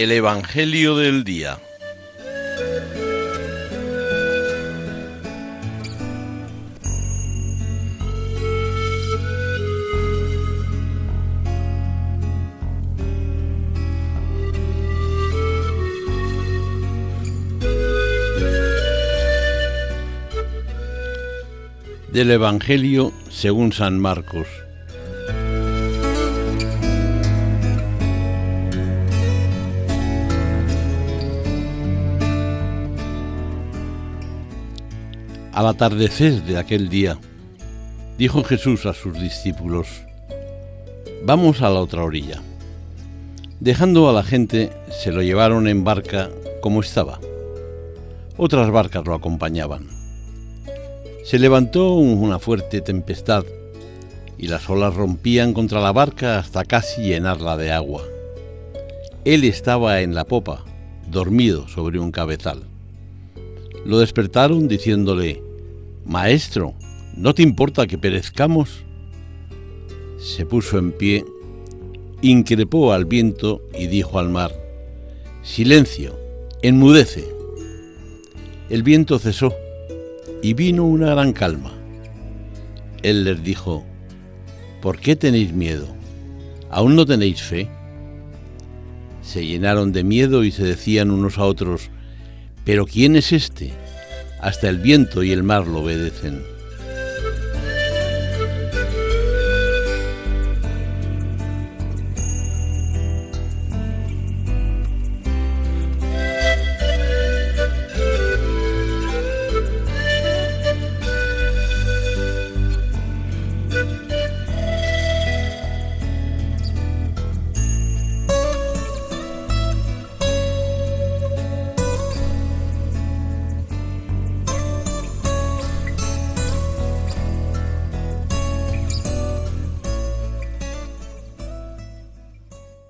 El Evangelio del Día. Del Evangelio según San Marcos. Al atardecer de aquel día, dijo Jesús a sus discípulos, Vamos a la otra orilla. Dejando a la gente, se lo llevaron en barca como estaba. Otras barcas lo acompañaban. Se levantó una fuerte tempestad y las olas rompían contra la barca hasta casi llenarla de agua. Él estaba en la popa, dormido sobre un cabezal. Lo despertaron diciéndole, Maestro, ¿no te importa que perezcamos? Se puso en pie, increpó al viento y dijo al mar, Silencio, enmudece. El viento cesó y vino una gran calma. Él les dijo, ¿por qué tenéis miedo? ¿Aún no tenéis fe? Se llenaron de miedo y se decían unos a otros, ¿pero quién es este? Hasta el viento y el mar lo obedecen.